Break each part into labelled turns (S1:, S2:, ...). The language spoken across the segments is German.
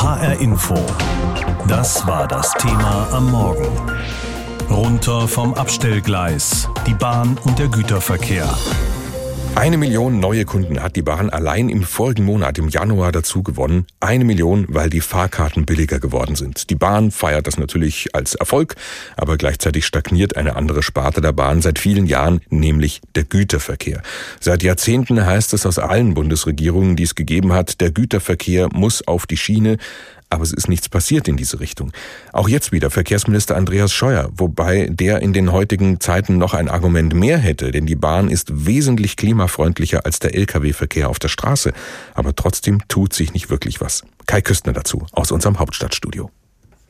S1: HR Info. Das war das Thema am Morgen. Runter vom Abstellgleis. Die Bahn und der Güterverkehr.
S2: Eine Million neue Kunden hat die Bahn allein im vorigen Monat, im Januar, dazu gewonnen. Eine Million, weil die Fahrkarten billiger geworden sind. Die Bahn feiert das natürlich als Erfolg, aber gleichzeitig stagniert eine andere Sparte der Bahn seit vielen Jahren, nämlich der Güterverkehr. Seit Jahrzehnten heißt es aus allen Bundesregierungen, die es gegeben hat, der Güterverkehr muss auf die Schiene. Aber es ist nichts passiert in diese Richtung. Auch jetzt wieder Verkehrsminister Andreas Scheuer, wobei der in den heutigen Zeiten noch ein Argument mehr hätte, denn die Bahn ist wesentlich klimafreundlicher als der Lkw-Verkehr auf der Straße. Aber trotzdem tut sich nicht wirklich was. Kai Küstner dazu aus unserem Hauptstadtstudio.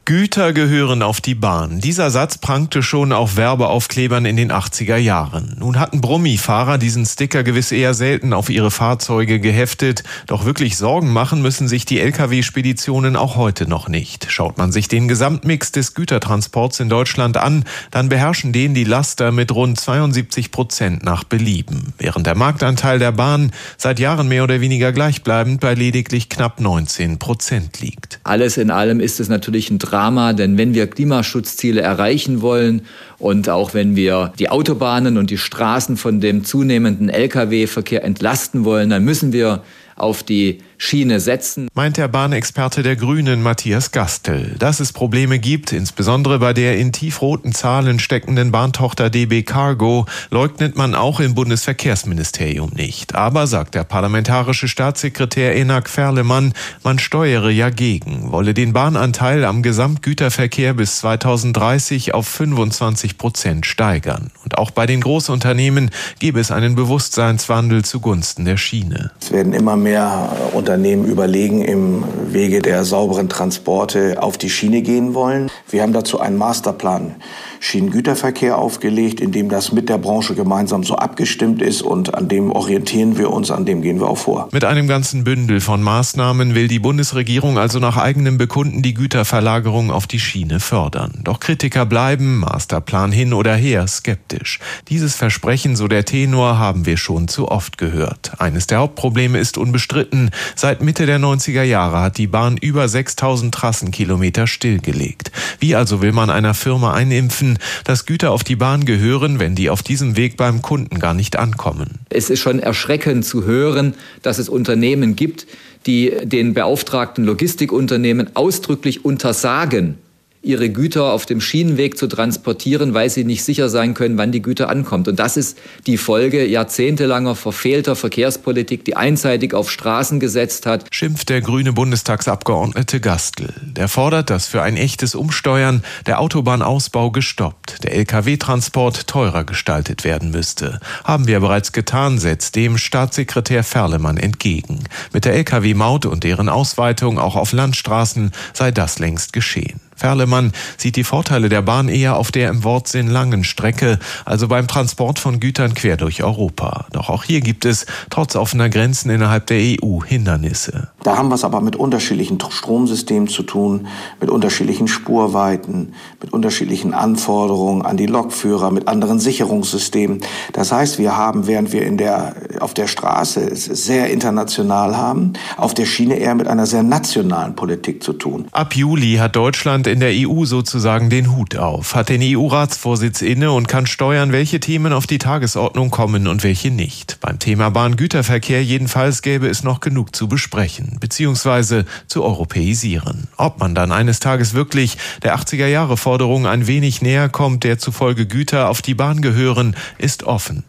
S3: Güter gehören auf die Bahn. Dieser Satz prangte schon auf Werbeaufklebern in den 80er Jahren. Nun hatten Brummifahrer diesen Sticker gewiss eher selten auf ihre Fahrzeuge geheftet. Doch wirklich Sorgen machen müssen sich die Lkw-Speditionen auch heute noch nicht. Schaut man sich den Gesamtmix des Gütertransports in Deutschland an, dann beherrschen den die Laster mit rund 72 Prozent nach Belieben. Während der Marktanteil der Bahn seit Jahren mehr oder weniger gleichbleibend bei lediglich knapp 19 Prozent liegt.
S4: Alles in allem ist es natürlich ein Drama, denn wenn wir Klimaschutzziele erreichen wollen und auch wenn wir die Autobahnen und die Straßen von dem zunehmenden Lkw-Verkehr entlasten wollen, dann müssen wir auf die Schiene setzen.
S3: Meint der Bahnexperte der Grünen Matthias Gastel. Dass es Probleme gibt, insbesondere bei der in tiefroten Zahlen steckenden Bahntochter DB Cargo, leugnet man auch im Bundesverkehrsministerium nicht. Aber, sagt der parlamentarische Staatssekretär Enak Ferlemann, man steuere ja gegen, wolle den Bahnanteil am Gesamtgüterverkehr bis 2030 auf 25 Prozent steigern. Und auch bei den Großunternehmen gebe es einen Bewusstseinswandel zugunsten der Schiene.
S5: Es werden immer mehr Unternehmen überlegen, im Wege der sauberen Transporte auf die Schiene gehen wollen. Wir haben dazu einen Masterplan Schienengüterverkehr aufgelegt, in dem das mit der Branche gemeinsam so abgestimmt ist und an dem orientieren wir uns, an dem gehen wir auch vor.
S3: Mit einem ganzen Bündel von Maßnahmen will die Bundesregierung also nach eigenem Bekunden die Güterverlagerung auf die Schiene fördern. Doch Kritiker bleiben, Masterplan hin oder her, skeptisch. Dieses Versprechen, so der Tenor, haben wir schon zu oft gehört. Eines der Hauptprobleme ist unbestritten. Seit Mitte der 90er Jahre hat die Bahn über 6000 Trassenkilometer stillgelegt. Wie also will man einer Firma einimpfen, verbieten, dass Güter auf die Bahn gehören, wenn die auf diesem Weg beim Kunden gar nicht ankommen.
S4: Es ist schon erschreckend zu hören, dass es Unternehmen gibt, die den beauftragten Logistikunternehmen ausdrücklich untersagen, ihre Güter auf dem Schienenweg zu transportieren, weil sie nicht sicher sein können, wann die Güter ankommt. Und das ist die Folge jahrzehntelanger verfehlter Verkehrspolitik, die einseitig auf Straßen gesetzt hat.
S3: Schimpft der grüne Bundestagsabgeordnete Gastl. Der fordert, dass für ein echtes Umsteuern der Autobahnausbau gestoppt, der Lkw-Transport teurer gestaltet werden müsste. Haben wir bereits getan, setzt dem Staatssekretär Ferlemann entgegen. Mit der Lkw-Maut und deren Ausweitung auch auf Landstraßen sei das längst geschehen. Ferlemann sieht die Vorteile der Bahn eher auf der im Wortsinn langen Strecke, also beim Transport von Gütern quer durch Europa. Doch auch hier gibt es, trotz offener Grenzen innerhalb der EU, Hindernisse.
S5: Da haben wir es aber mit unterschiedlichen Stromsystemen zu tun, mit unterschiedlichen Spurweiten, mit unterschiedlichen Anforderungen an die Lokführer, mit anderen Sicherungssystemen. Das heißt, wir haben, während wir in der, auf der Straße es sehr international haben, auf der Schiene eher mit einer sehr nationalen Politik zu tun.
S3: Ab Juli hat Deutschland in der EU sozusagen den Hut auf, hat den EU-Ratsvorsitz inne und kann steuern, welche Themen auf die Tagesordnung kommen und welche nicht. Beim Thema Bahngüterverkehr jedenfalls gäbe es noch genug zu besprechen, beziehungsweise zu europäisieren. Ob man dann eines Tages wirklich der 80er-Jahre-Forderung ein wenig näher kommt, der zufolge Güter auf die Bahn gehören, ist offen.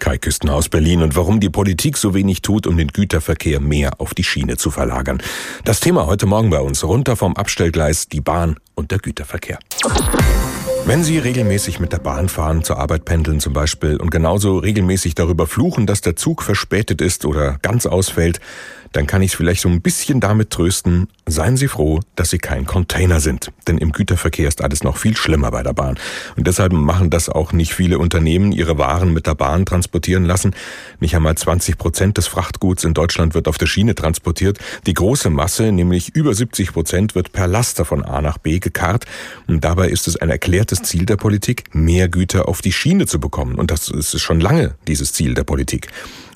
S2: Kai Küstner aus Berlin und warum die Politik so wenig tut, um den Güterverkehr mehr auf die Schiene zu verlagern. Das Thema heute Morgen bei uns runter vom Abstellgleis, die Bahn und der Güterverkehr. Wenn Sie regelmäßig mit der Bahn fahren, zur Arbeit pendeln zum Beispiel und genauso regelmäßig darüber fluchen, dass der Zug verspätet ist oder ganz ausfällt, dann kann ich es vielleicht so ein bisschen damit trösten, seien Sie froh, dass Sie kein Container sind. Denn im Güterverkehr ist alles noch viel schlimmer bei der Bahn. Und deshalb machen das auch nicht viele Unternehmen, ihre Waren mit der Bahn transportieren lassen. Nicht einmal 20 Prozent des Frachtguts in Deutschland wird auf der Schiene transportiert. Die große Masse, nämlich über 70 Prozent, wird per Laster von A nach B gekarrt. Und dabei ist es ein erklärtes Ziel der Politik, mehr Güter auf die Schiene zu bekommen. Und das ist schon lange dieses Ziel der Politik.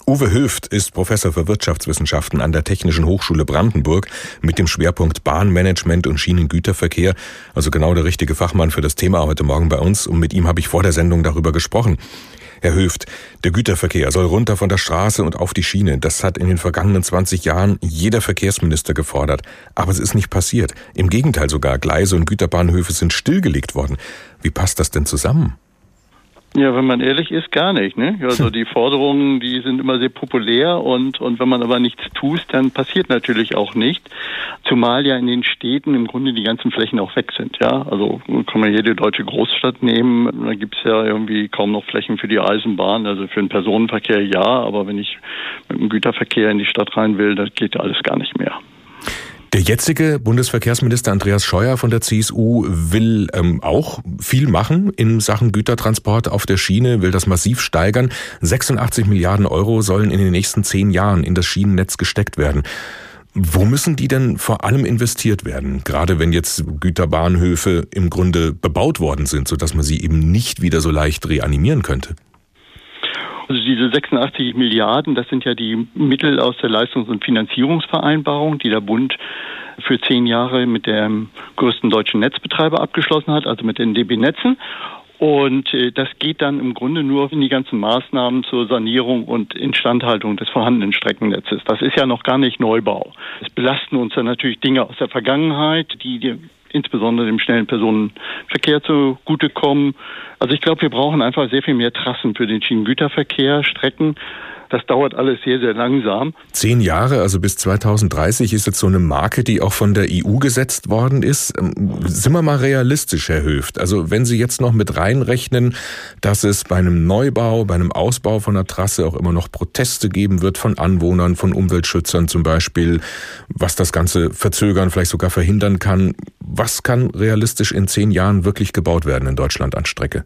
S2: Uwe Höft ist Professor für Wirtschaftswissenschaften an der Technischen Hochschule Brandenburg mit dem Schwerpunkt Bahnmanagement und Schienengüterverkehr. Also genau der richtige Fachmann für das Thema heute Morgen bei uns. Und mit ihm habe ich vor der Sendung darüber gesprochen. Herr Höft, der Güterverkehr soll runter von der Straße und auf die Schiene. Das hat in den vergangenen 20 Jahren jeder Verkehrsminister gefordert. Aber es ist nicht passiert. Im Gegenteil sogar, Gleise und Güterbahnhöfe sind stillgelegt worden. Wie passt das denn zusammen?
S6: Ja, wenn man ehrlich ist, gar nicht. Ne? Also die Forderungen, die sind immer sehr populär und, und wenn man aber nichts tut, dann passiert natürlich auch nicht. Zumal ja in den Städten im Grunde die ganzen Flächen auch weg sind. Ja, Also kann man jede deutsche Großstadt nehmen, da gibt's ja irgendwie kaum noch Flächen für die Eisenbahn. Also für den Personenverkehr ja, aber wenn ich mit dem Güterverkehr in die Stadt rein will, das geht alles gar nicht mehr.
S2: Der jetzige Bundesverkehrsminister Andreas Scheuer von der CSU will ähm, auch viel machen in Sachen Gütertransport auf der Schiene, will das massiv steigern. 86 Milliarden Euro sollen in den nächsten zehn Jahren in das Schienennetz gesteckt werden. Wo müssen die denn vor allem investiert werden? Gerade wenn jetzt Güterbahnhöfe im Grunde bebaut worden sind, sodass man sie eben nicht wieder so leicht reanimieren könnte.
S6: Also diese 86 Milliarden, das sind ja die Mittel aus der Leistungs- und Finanzierungsvereinbarung, die der Bund für zehn Jahre mit dem größten deutschen Netzbetreiber abgeschlossen hat, also mit den DB-Netzen. Und äh, das geht dann im Grunde nur in die ganzen Maßnahmen zur Sanierung und Instandhaltung des vorhandenen Streckennetzes. Das ist ja noch gar nicht Neubau. Es belasten uns dann natürlich Dinge aus der Vergangenheit, die insbesondere dem schnellen Personenverkehr zugutekommen. Also ich glaube, wir brauchen einfach sehr viel mehr Trassen für den Schienengüterverkehr, Strecken. Das dauert alles sehr, sehr langsam.
S2: Zehn Jahre, also bis 2030, ist jetzt so eine Marke, die auch von der EU gesetzt worden ist. Ähm, sind wir mal realistisch, Herr Höft. Also wenn Sie jetzt noch mit reinrechnen, dass es bei einem Neubau, bei einem Ausbau von der Trasse auch immer noch Proteste geben wird von Anwohnern, von Umweltschützern zum Beispiel, was das Ganze verzögern, vielleicht sogar verhindern kann. Was kann realistisch in zehn Jahren wirklich gebaut werden in Deutschland an Strecke?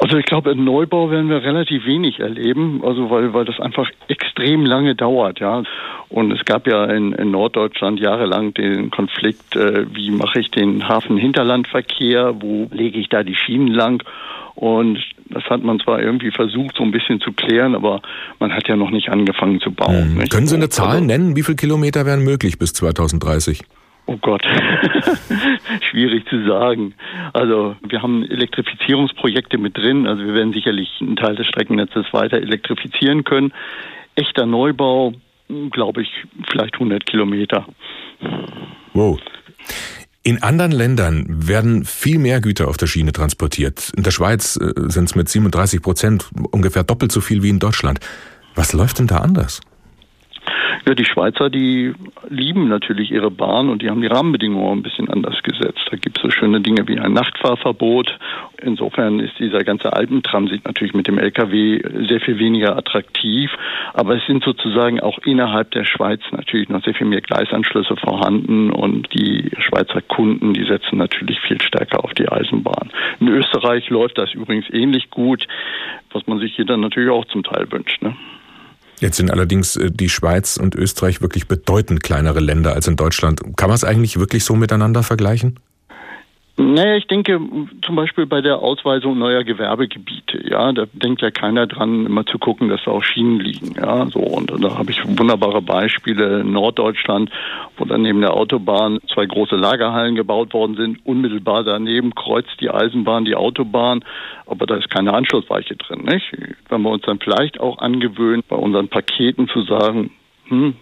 S6: Also ich glaube, im Neubau werden wir relativ wenig erleben, also weil, weil das einfach extrem lange dauert, ja. Und es gab ja in, in Norddeutschland jahrelang den Konflikt, äh, wie mache ich den Hafen-Hinterlandverkehr, wo lege ich da die Schienen lang? Und das hat man zwar irgendwie versucht, so ein bisschen zu klären, aber man hat ja noch nicht angefangen zu bauen.
S2: Hm. Können Sie eine Zahl also, nennen? Wie viele Kilometer wären möglich bis 2030?
S6: Oh Gott, schwierig zu sagen. Also wir haben Elektrifizierungsprojekte mit drin. Also wir werden sicherlich einen Teil des Streckennetzes weiter elektrifizieren können. Echter Neubau, glaube ich, vielleicht 100 Kilometer.
S2: Wow. In anderen Ländern werden viel mehr Güter auf der Schiene transportiert. In der Schweiz äh, sind es mit 37 Prozent ungefähr doppelt so viel wie in Deutschland. Was läuft denn da anders?
S6: Ja, die Schweizer, die lieben natürlich ihre Bahn und die haben die Rahmenbedingungen ein bisschen anders gesetzt. Da gibt es so schöne Dinge wie ein Nachtfahrverbot. Insofern ist dieser ganze Alpentransit natürlich mit dem Lkw sehr viel weniger attraktiv. Aber es sind sozusagen auch innerhalb der Schweiz natürlich noch sehr viel mehr Gleisanschlüsse vorhanden und die Schweizer Kunden, die setzen natürlich viel stärker auf die Eisenbahn. In Österreich läuft das übrigens ähnlich gut, was man sich hier dann natürlich auch zum Teil wünscht. Ne?
S2: Jetzt sind allerdings äh, die Schweiz und Österreich wirklich bedeutend kleinere Länder als in Deutschland. Kann man es eigentlich wirklich so miteinander vergleichen?
S6: Naja, ich denke zum Beispiel bei der Ausweisung neuer Gewerbegebiete, ja, da denkt ja keiner dran, immer zu gucken, dass da auch Schienen liegen, ja, so und da habe ich wunderbare Beispiele in Norddeutschland, wo dann neben der Autobahn zwei große Lagerhallen gebaut worden sind. Unmittelbar daneben kreuzt die Eisenbahn die Autobahn, aber da ist keine Anschlussweiche drin, nicht? Wenn wir uns dann vielleicht auch angewöhnen, bei unseren Paketen zu sagen, hm,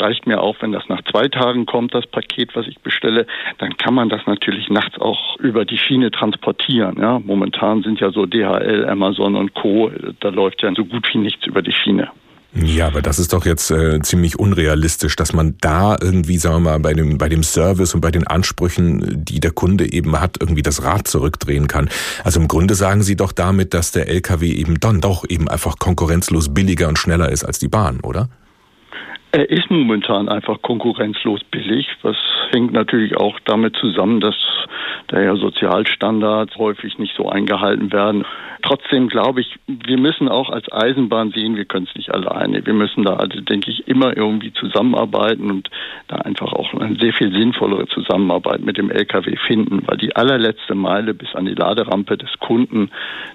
S6: reicht mir auch, wenn das nach zwei Tagen kommt, das Paket, was ich bestelle, dann kann man das natürlich nachts auch über die Schiene transportieren. Ja? Momentan sind ja so DHL, Amazon und Co., da läuft ja so gut wie nichts über die Schiene.
S2: Ja, aber das ist doch jetzt äh, ziemlich unrealistisch, dass man da irgendwie, sagen wir mal, bei dem, bei dem Service und bei den Ansprüchen, die der Kunde eben hat, irgendwie das Rad zurückdrehen kann. Also im Grunde sagen Sie doch damit, dass der LKW eben dann doch eben einfach konkurrenzlos billiger und schneller ist als die Bahn, oder?
S6: Er ist momentan einfach konkurrenzlos billig. Was hängt natürlich auch damit zusammen, dass daher Sozialstandards häufig nicht so eingehalten werden. Trotzdem glaube ich, wir müssen auch als Eisenbahn sehen, wir können es nicht alleine. Wir müssen da, also denke ich, immer irgendwie zusammenarbeiten und da einfach auch eine sehr viel sinnvollere Zusammenarbeit mit dem LKW finden, weil die allerletzte Meile bis an die Laderampe des Kunden,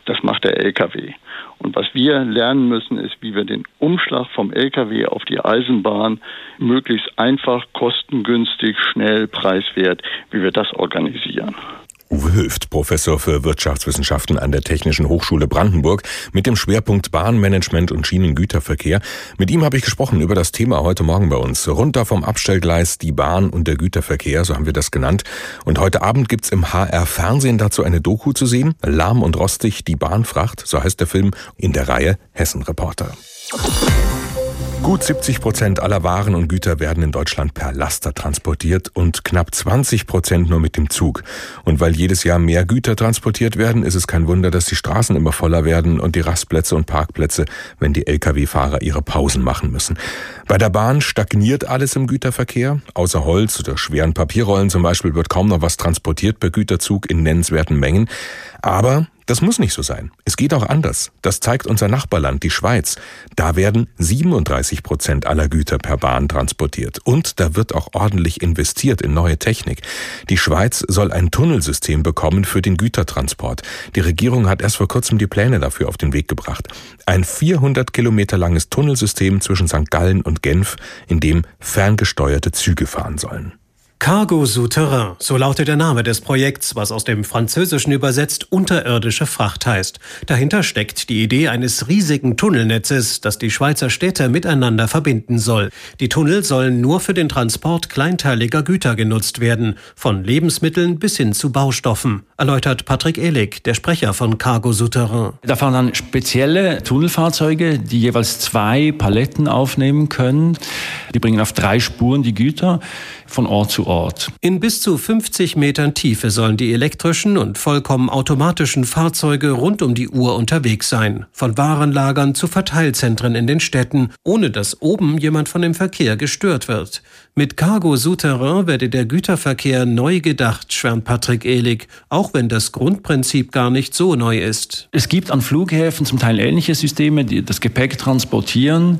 S6: das macht der LKW. Und was wir lernen müssen, ist, wie wir den Umschlag vom Lkw auf die Eisenbahn möglichst einfach, kostengünstig, schnell, preiswert, wie wir das organisieren.
S2: Uwe Hülft, Professor für Wirtschaftswissenschaften an der Technischen Hochschule Brandenburg mit dem Schwerpunkt Bahnmanagement und Schienengüterverkehr. Mit ihm habe ich gesprochen über das Thema heute Morgen bei uns. Runter vom Abstellgleis die Bahn und der Güterverkehr, so haben wir das genannt. Und heute Abend gibt's im HR Fernsehen dazu eine Doku zu sehen. Lahm und rostig, die Bahnfracht, so heißt der Film, in der Reihe Hessen Reporter. Gut 70 Prozent aller Waren und Güter werden in Deutschland per Laster transportiert und knapp 20 Prozent nur mit dem Zug. Und weil jedes Jahr mehr Güter transportiert werden, ist es kein Wunder, dass die Straßen immer voller werden und die Rastplätze und Parkplätze, wenn die Lkw-Fahrer ihre Pausen machen müssen. Bei der Bahn stagniert alles im Güterverkehr. Außer Holz oder schweren Papierrollen zum Beispiel wird kaum noch was transportiert per Güterzug in nennenswerten Mengen. Aber das muss nicht so sein. Es geht auch anders. Das zeigt unser Nachbarland, die Schweiz. Da werden 37 Prozent aller Güter per Bahn transportiert. Und da wird auch ordentlich investiert in neue Technik. Die Schweiz soll ein Tunnelsystem bekommen für den Gütertransport. Die Regierung hat erst vor kurzem die Pläne dafür auf den Weg gebracht. Ein 400 Kilometer langes Tunnelsystem zwischen St. Gallen und Genf, in dem ferngesteuerte Züge fahren sollen.
S7: Cargo Souterrain, so lautet der Name des Projekts, was aus dem Französischen übersetzt unterirdische Fracht heißt. Dahinter steckt die Idee eines riesigen Tunnelnetzes, das die Schweizer Städte miteinander verbinden soll. Die Tunnel sollen nur für den Transport kleinteiliger Güter genutzt werden, von Lebensmitteln bis hin zu Baustoffen, erläutert Patrick Ehlig, der Sprecher von Cargo Souterrain.
S8: Da fahren dann spezielle Tunnelfahrzeuge, die jeweils zwei Paletten aufnehmen können. Die bringen auf drei Spuren die Güter von Ort zu Ort.
S7: In bis zu 50 Metern Tiefe sollen die elektrischen und vollkommen automatischen Fahrzeuge rund um die Uhr unterwegs sein, von Warenlagern zu Verteilzentren in den Städten, ohne dass oben jemand von dem Verkehr gestört wird. Mit Cargo Souterrain werde der Güterverkehr neu gedacht, schwärmt Patrick Ehlig, auch wenn das Grundprinzip gar nicht so neu ist.
S8: Es gibt an Flughäfen zum Teil ähnliche Systeme, die das Gepäck transportieren.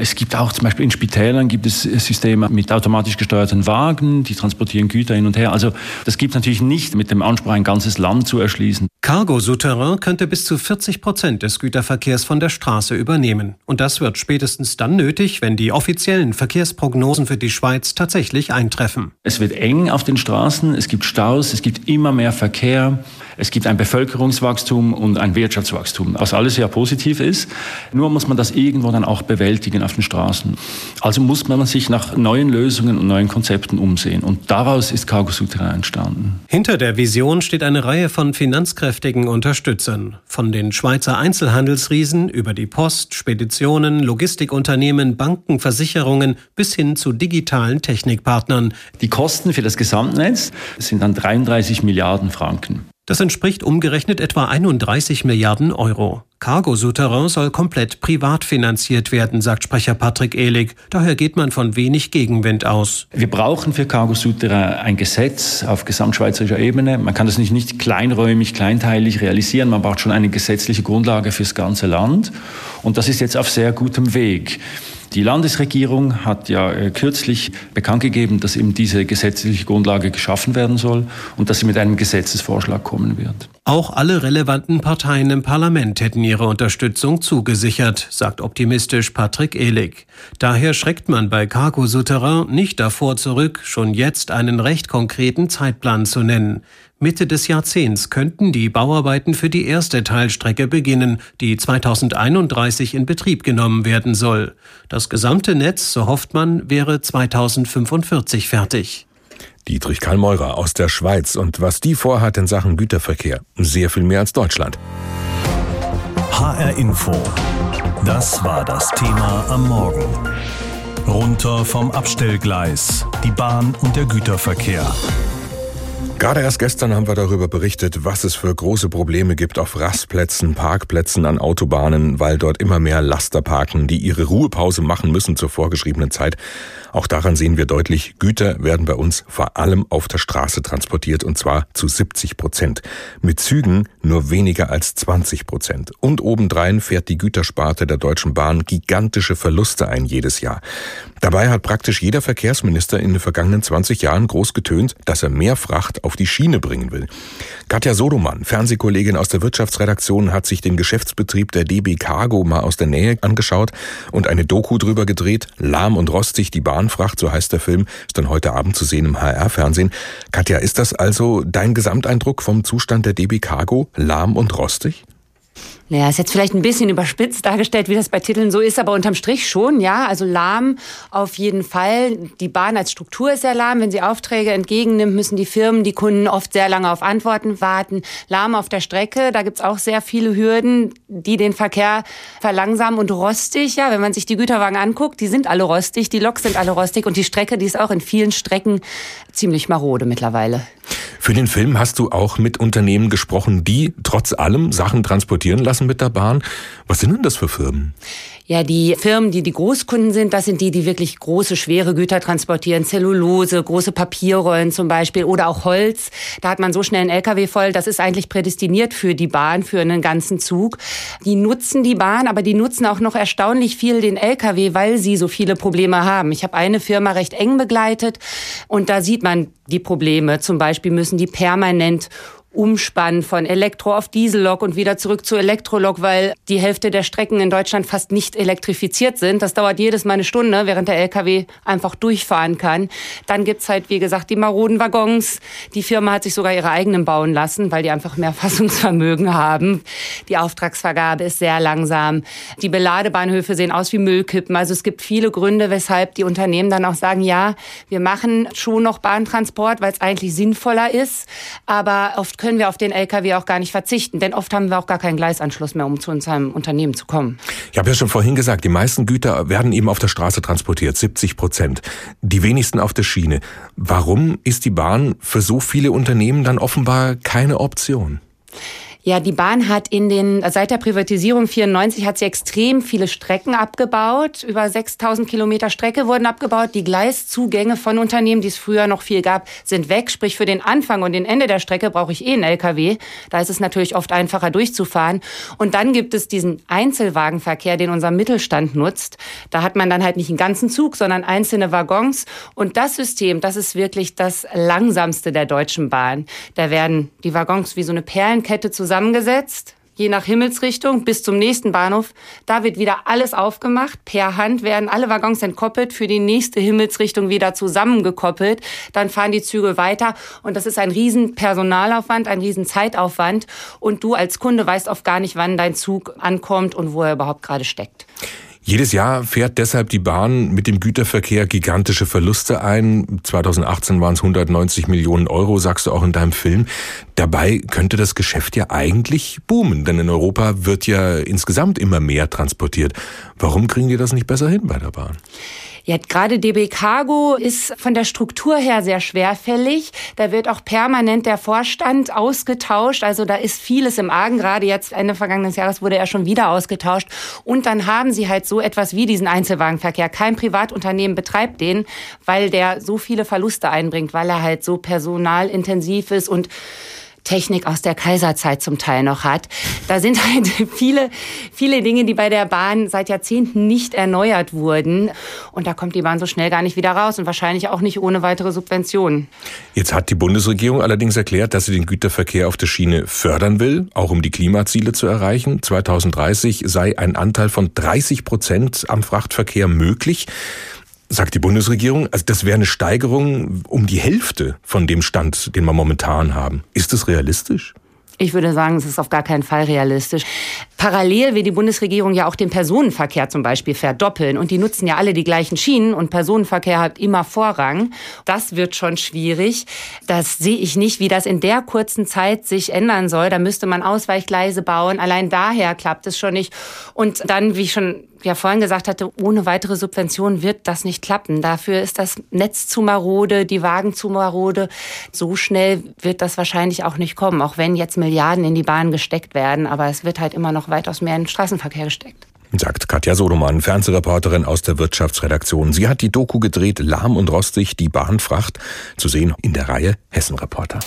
S8: Es gibt auch zum Beispiel in Spitälern gibt es Systeme mit automatisch gesteuerten Wagen, die transportieren Güter hin und her. Also das gibt natürlich nicht mit dem Anspruch, ein ganzes Land zu erschließen.
S7: Cargo Souterrain könnte bis zu 40 Prozent des Güterverkehrs von der Straße übernehmen. Und das wird spätestens dann nötig, wenn die offiziellen Verkehrsprognosen für die Schweiz tatsächlich eintreffen.
S8: Es wird eng auf den Straßen, es gibt Staus, es gibt immer mehr Verkehr. Es gibt ein Bevölkerungswachstum und ein Wirtschaftswachstum, was alles sehr positiv ist. Nur muss man das irgendwo dann auch bewältigen auf den Straßen. Also muss man sich nach neuen Lösungen und neuen Konzepten umsehen. Und daraus ist Cargo Souterrain entstanden.
S7: Hinter der Vision steht eine Reihe von finanzkräftigen Unterstützern. Von den Schweizer Einzelhandelsriesen über die Post, Speditionen, Logistikunternehmen, Banken, Versicherungen bis hin zu digitalen Technikpartnern.
S8: Die Kosten für das Gesamtnetz sind dann 33 Milliarden Franken.
S7: Das entspricht umgerechnet etwa 31 Milliarden Euro. Cargo Souterrain soll komplett privat finanziert werden, sagt Sprecher Patrick Ehlig. Daher geht man von wenig Gegenwind aus.
S8: Wir brauchen für Cargo Souterrain ein Gesetz auf gesamtschweizerischer Ebene. Man kann das nicht, nicht kleinräumig, kleinteilig realisieren. Man braucht schon eine gesetzliche Grundlage fürs ganze Land. Und das ist jetzt auf sehr gutem Weg. Die Landesregierung hat ja äh, kürzlich bekannt gegeben, dass eben diese gesetzliche Grundlage geschaffen werden soll und dass sie mit einem Gesetzesvorschlag kommen wird.
S7: Auch alle relevanten Parteien im Parlament hätten ihre Unterstützung zugesichert, sagt optimistisch Patrick Ehlig. Daher schreckt man bei Cargo Souterrain nicht davor zurück, schon jetzt einen recht konkreten Zeitplan zu nennen. Mitte des Jahrzehnts könnten die Bauarbeiten für die erste Teilstrecke beginnen, die 2031 in Betrieb genommen werden soll. Das gesamte Netz, so hofft man, wäre 2045 fertig.
S2: Dietrich Karl Meurer aus der Schweiz und was die vorhat in Sachen Güterverkehr. Sehr viel mehr als Deutschland.
S1: HR Info. Das war das Thema am Morgen. Runter vom Abstellgleis. Die Bahn und der Güterverkehr.
S2: Gerade erst gestern haben wir darüber berichtet, was es für große Probleme gibt auf Rastplätzen, Parkplätzen an Autobahnen, weil dort immer mehr Laster parken, die ihre Ruhepause machen müssen zur vorgeschriebenen Zeit. Auch daran sehen wir deutlich, Güter werden bei uns vor allem auf der Straße transportiert und zwar zu 70 Prozent. Mit Zügen nur weniger als 20 Prozent. Und obendrein fährt die Gütersparte der Deutschen Bahn gigantische Verluste ein jedes Jahr. Dabei hat praktisch jeder Verkehrsminister in den vergangenen 20 Jahren groß getönt, dass er mehr Fracht auf die Schiene bringen will. Katja Sodomann, Fernsehkollegin aus der Wirtschaftsredaktion, hat sich den Geschäftsbetrieb der DB Cargo mal aus der Nähe angeschaut und eine Doku drüber gedreht. Lahm und rostig die Bahnfracht, so heißt der Film, ist dann heute Abend zu sehen im HR-Fernsehen. Katja, ist das also dein Gesamteindruck vom Zustand der DB Cargo? Lahm und rostig?
S9: Naja, ist jetzt vielleicht ein bisschen überspitzt dargestellt, wie das bei Titeln so ist, aber unterm Strich schon, ja. Also lahm auf jeden Fall. Die Bahn als Struktur ist sehr lahm. Wenn sie Aufträge entgegennimmt, müssen die Firmen, die Kunden oft sehr lange auf Antworten warten. Lahm auf der Strecke, da gibt's auch sehr viele Hürden, die den Verkehr verlangsamen und rostig, ja. Wenn man sich die Güterwagen anguckt, die sind alle rostig, die Loks sind alle rostig und die Strecke, die ist auch in vielen Strecken ziemlich marode mittlerweile.
S2: Für den Film hast du auch mit Unternehmen gesprochen, die trotz allem Sachen transportieren lassen mit der Bahn. Was sind denn das für Firmen?
S9: Ja, die Firmen, die die Großkunden sind, das sind die, die wirklich große, schwere Güter transportieren. Zellulose, große Papierrollen zum Beispiel oder auch Holz. Da hat man so schnell einen LKW voll. Das ist eigentlich prädestiniert für die Bahn, für einen ganzen Zug. Die nutzen die Bahn, aber die nutzen auch noch erstaunlich viel den LKW, weil sie so viele Probleme haben. Ich habe eine Firma recht eng begleitet und da sieht man die Probleme. Zum Beispiel müssen die permanent Umspannen von Elektro auf Diesellok und wieder zurück zu Elektrolok, weil die Hälfte der Strecken in Deutschland fast nicht elektrifiziert sind. Das dauert jedes Mal eine Stunde, während der LKW einfach durchfahren kann. Dann gibt's halt, wie gesagt, die maroden Waggons. Die Firma hat sich sogar ihre eigenen bauen lassen, weil die einfach mehr Fassungsvermögen haben. Die Auftragsvergabe ist sehr langsam. Die Beladebahnhöfe sehen aus wie Müllkippen. Also es gibt viele Gründe, weshalb die Unternehmen dann auch sagen, ja, wir machen schon noch Bahntransport, weil es eigentlich sinnvoller ist. Aber oft können wir auf den Lkw auch gar nicht verzichten, denn oft haben wir auch gar keinen Gleisanschluss mehr, um zu unserem Unternehmen zu kommen.
S2: Ich habe ja schon vorhin gesagt, die meisten Güter werden eben auf der Straße transportiert, 70 Prozent. Die wenigsten auf der Schiene. Warum ist die Bahn für so viele Unternehmen dann offenbar keine Option?
S9: Ja, die Bahn hat in den, seit der Privatisierung 94 hat sie extrem viele Strecken abgebaut. Über 6000 Kilometer Strecke wurden abgebaut. Die Gleiszugänge von Unternehmen, die es früher noch viel gab, sind weg. Sprich, für den Anfang und den Ende der Strecke brauche ich eh einen LKW. Da ist es natürlich oft einfacher durchzufahren. Und dann gibt es diesen Einzelwagenverkehr, den unser Mittelstand nutzt. Da hat man dann halt nicht einen ganzen Zug, sondern einzelne Waggons. Und das System, das ist wirklich das langsamste der Deutschen Bahn. Da werden die Waggons wie so eine Perlenkette zusammen zusammengesetzt, je nach Himmelsrichtung bis zum nächsten Bahnhof. Da wird wieder alles aufgemacht. Per Hand werden alle Waggons entkoppelt, für die nächste Himmelsrichtung wieder zusammengekoppelt. Dann fahren die Züge weiter. Und das ist ein riesen Personalaufwand, ein riesen Zeitaufwand. Und du als Kunde weißt oft gar nicht, wann dein Zug ankommt und wo er überhaupt gerade steckt.
S2: Jedes Jahr fährt deshalb die Bahn mit dem Güterverkehr gigantische Verluste ein. 2018 waren es 190 Millionen Euro, sagst du auch in deinem Film. Dabei könnte das Geschäft ja eigentlich boomen, denn in Europa wird ja insgesamt immer mehr transportiert. Warum kriegen die das nicht besser hin bei der Bahn?
S9: Ja, gerade DB Cargo ist von der Struktur her sehr schwerfällig. Da wird auch permanent der Vorstand ausgetauscht. Also da ist vieles im Argen. Gerade jetzt Ende vergangenen Jahres wurde er schon wieder ausgetauscht. Und dann haben sie halt so etwas wie diesen Einzelwagenverkehr. Kein Privatunternehmen betreibt den, weil der so viele Verluste einbringt, weil er halt so personalintensiv ist und Technik aus der Kaiserzeit zum Teil noch hat. Da sind halt viele, viele Dinge, die bei der Bahn seit Jahrzehnten nicht erneuert wurden. Und da kommt die Bahn so schnell gar nicht wieder raus und wahrscheinlich auch nicht ohne weitere Subventionen.
S2: Jetzt hat die Bundesregierung allerdings erklärt, dass sie den Güterverkehr auf der Schiene fördern will, auch um die Klimaziele zu erreichen. 2030 sei ein Anteil von 30 Prozent am Frachtverkehr möglich sagt die Bundesregierung. Also das wäre eine Steigerung um die Hälfte von dem Stand, den wir momentan haben. Ist das realistisch?
S9: Ich würde sagen, es ist auf gar keinen Fall realistisch. Parallel will die Bundesregierung ja auch den Personenverkehr zum Beispiel verdoppeln. Und die nutzen ja alle die gleichen Schienen und Personenverkehr hat immer Vorrang. Das wird schon schwierig. Das sehe ich nicht, wie das in der kurzen Zeit sich ändern soll. Da müsste man Ausweichgleise bauen. Allein daher klappt es schon nicht. Und dann, wie ich schon ja vorhin gesagt hatte, ohne weitere Subventionen wird das nicht klappen. Dafür ist das Netz zu marode, die Wagen zu marode. So schnell wird das wahrscheinlich auch nicht kommen, auch wenn jetzt Milliarden in die Bahn gesteckt werden. Aber es wird halt immer noch weitaus mehr in den Straßenverkehr gesteckt
S2: sagt Katja Sodomann, Fernsehreporterin aus der Wirtschaftsredaktion. Sie hat die Doku gedreht, lahm und rostig, die Bahnfracht, zu sehen in der Reihe Hessenreporter.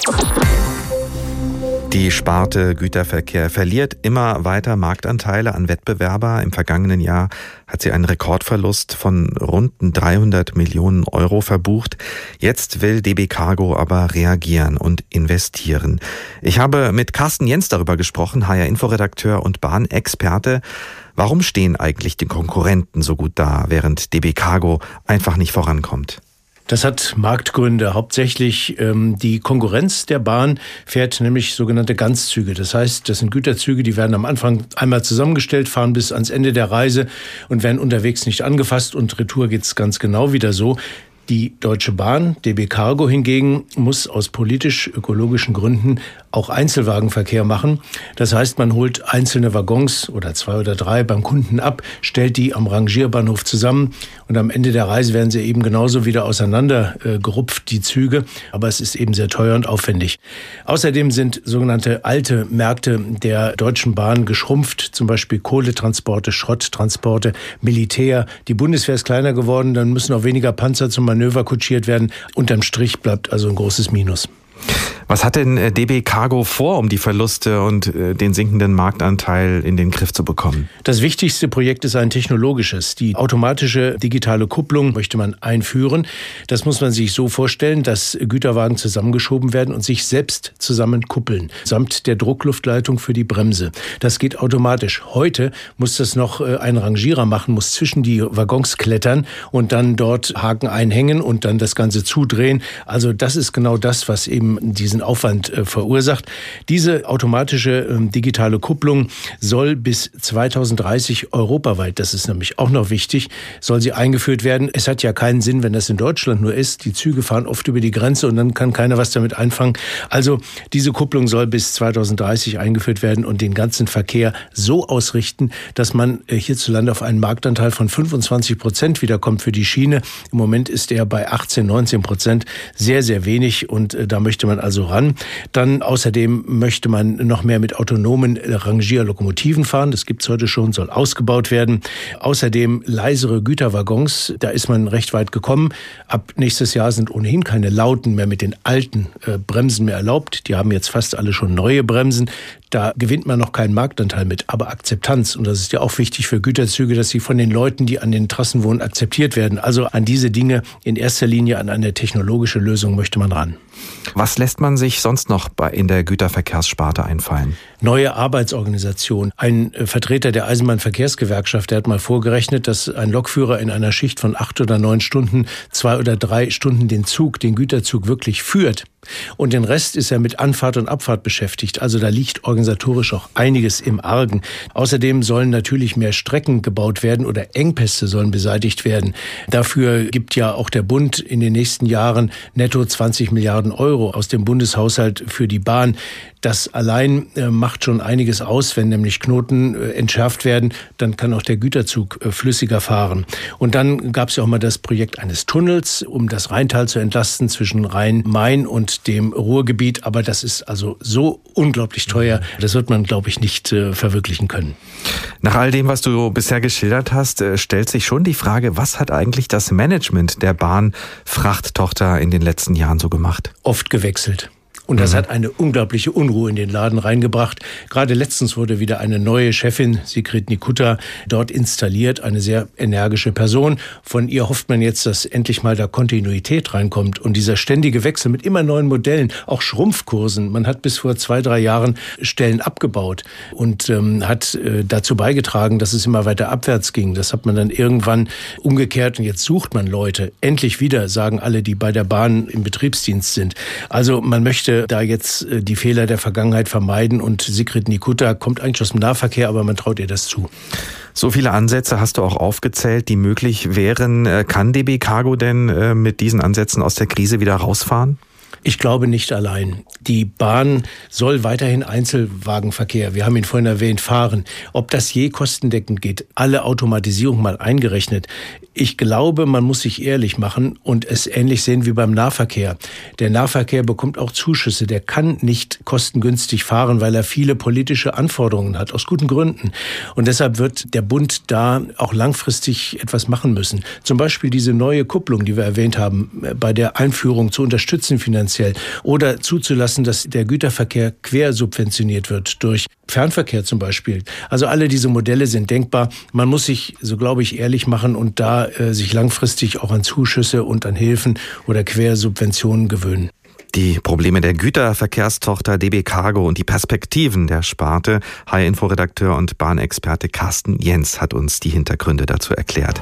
S10: Die Sparte Güterverkehr verliert immer weiter Marktanteile an Wettbewerber. Im vergangenen Jahr hat sie einen Rekordverlust von rund 300 Millionen Euro verbucht. Jetzt will DB Cargo aber reagieren und investieren. Ich habe mit Carsten Jens darüber gesprochen, HR Inforedakteur und Bahnexperte. Warum stehen eigentlich die Konkurrenten so gut da, während DB Cargo einfach nicht vorankommt?
S11: Das hat Marktgründe. Hauptsächlich ähm, die Konkurrenz der Bahn fährt nämlich sogenannte Ganzzüge. Das heißt, das sind Güterzüge, die werden am Anfang einmal zusammengestellt, fahren bis ans Ende der Reise und werden unterwegs nicht angefasst und retour geht's ganz genau wieder so. Die Deutsche Bahn, DB Cargo hingegen, muss aus politisch-ökologischen Gründen auch Einzelwagenverkehr machen. Das heißt, man holt einzelne Waggons oder zwei oder drei beim Kunden ab, stellt die am Rangierbahnhof zusammen und am Ende der Reise werden sie eben genauso wieder auseinander äh, die Züge. Aber es ist eben sehr teuer und aufwendig. Außerdem sind sogenannte alte Märkte der Deutschen Bahn geschrumpft, zum Beispiel Kohletransporte, Schrotttransporte, Militär. Die Bundeswehr ist kleiner geworden, dann müssen auch weniger Panzer zum Manöver kutschiert werden. Unterm Strich bleibt also ein großes Minus.
S10: Was hat denn äh, DB Cargo vor, um die Verluste und äh, den sinkenden Marktanteil in den Griff zu bekommen?
S11: Das wichtigste Projekt ist ein technologisches. Die automatische digitale Kupplung möchte man einführen. Das muss man sich so vorstellen, dass Güterwagen zusammengeschoben werden und sich selbst zusammenkuppeln, samt der Druckluftleitung für die Bremse. Das geht automatisch. Heute muss das noch äh, ein Rangierer machen, muss zwischen die Waggons klettern und dann dort Haken einhängen und dann das Ganze zudrehen. Also das ist genau das, was eben diese diesen Aufwand äh, verursacht. Diese automatische äh, digitale Kupplung soll bis 2030 europaweit, das ist nämlich auch noch wichtig, soll sie eingeführt werden. Es hat ja keinen Sinn, wenn das in Deutschland nur ist. Die Züge fahren oft über die Grenze und dann kann keiner was damit einfangen. Also diese Kupplung soll bis 2030 eingeführt werden und den ganzen Verkehr so ausrichten, dass man äh, hierzulande auf einen Marktanteil von 25 Prozent wiederkommt für die Schiene. Im Moment ist er bei 18, 19 Prozent sehr, sehr wenig und da möchte man also ran. Dann außerdem möchte man noch mehr mit autonomen Rangierlokomotiven fahren. Das gibt es heute schon, soll ausgebaut werden. Außerdem leisere Güterwaggons, da ist man recht weit gekommen. Ab nächstes Jahr sind ohnehin keine Lauten mehr mit den alten äh, Bremsen mehr erlaubt. Die haben jetzt fast alle schon neue Bremsen. Da gewinnt man noch keinen Marktanteil mit, aber Akzeptanz. Und das ist ja auch wichtig für Güterzüge, dass sie von den Leuten, die an den Trassen wohnen, akzeptiert werden. Also an diese Dinge in erster Linie an eine technologische Lösung möchte man ran.
S10: Was lässt man sich sonst noch in der Güterverkehrssparte einfallen?
S11: Neue Arbeitsorganisation. Ein äh, Vertreter der Eisenbahnverkehrsgewerkschaft, der hat mal vorgerechnet, dass ein Lokführer in einer Schicht von acht oder neun Stunden zwei oder drei Stunden den Zug, den Güterzug wirklich führt. Und den Rest ist er mit Anfahrt und Abfahrt beschäftigt. Also da liegt organisatorisch auch einiges im Argen. Außerdem sollen natürlich mehr Strecken gebaut werden oder Engpässe sollen beseitigt werden. Dafür gibt ja auch der Bund in den nächsten Jahren netto 20 Milliarden Euro aus dem Bundeshaushalt für die Bahn. Das allein äh, macht schon einiges aus. Wenn nämlich Knoten äh, entschärft werden, dann kann auch der Güterzug äh, flüssiger fahren. Und dann gab es ja auch mal das Projekt eines Tunnels, um das Rheintal zu entlasten zwischen Rhein-Main und dem Ruhrgebiet. Aber das ist also so unglaublich teuer. Das wird man, glaube ich, nicht verwirklichen können.
S10: Nach all dem, was du bisher geschildert hast, stellt sich schon die Frage, was hat eigentlich das Management der Bahn Frachttochter in den letzten Jahren so gemacht?
S11: Oft gewechselt. Und das mhm. hat eine unglaubliche Unruhe in den Laden reingebracht. Gerade letztens wurde wieder eine neue Chefin, Sigrid Nikutta, dort installiert, eine sehr energische Person. Von ihr hofft man jetzt, dass endlich mal da Kontinuität reinkommt. Und dieser ständige Wechsel mit immer neuen Modellen, auch Schrumpfkursen. Man hat bis vor zwei, drei Jahren Stellen abgebaut und ähm, hat äh, dazu beigetragen, dass es immer weiter abwärts ging. Das hat man dann irgendwann umgekehrt und jetzt sucht man Leute. Endlich wieder, sagen alle, die bei der Bahn im Betriebsdienst sind. Also man möchte möchte da jetzt äh, die Fehler der Vergangenheit vermeiden und Sigrid Nikutta kommt eigentlich aus dem Nahverkehr, aber man traut ihr das zu.
S10: So viele Ansätze hast du auch aufgezählt, die möglich wären. Äh, kann DB Cargo denn äh, mit diesen Ansätzen aus der Krise wieder rausfahren?
S11: Ich glaube nicht allein. Die Bahn soll weiterhin Einzelwagenverkehr, wir haben ihn vorhin erwähnt, fahren. Ob das je kostendeckend geht, alle Automatisierung mal eingerechnet. Ich glaube, man muss sich ehrlich machen und es ähnlich sehen wie beim Nahverkehr. Der Nahverkehr bekommt auch Zuschüsse. Der kann nicht kostengünstig fahren, weil er viele politische Anforderungen hat, aus guten Gründen. Und deshalb wird der Bund da auch langfristig etwas machen müssen. Zum Beispiel diese neue Kupplung, die wir erwähnt haben, bei der Einführung zu unterstützen finanziell oder zuzulassen, dass der Güterverkehr quersubventioniert wird durch Fernverkehr zum Beispiel. Also alle diese Modelle sind denkbar. Man muss sich, so glaube ich, ehrlich machen und da äh, sich langfristig auch an Zuschüsse und an Hilfen oder Quersubventionen gewöhnen.
S10: Die Probleme der Güterverkehrstochter DB Cargo und die Perspektiven der Sparte. High-Info-Redakteur und Bahnexperte Carsten Jens hat uns die Hintergründe dazu erklärt.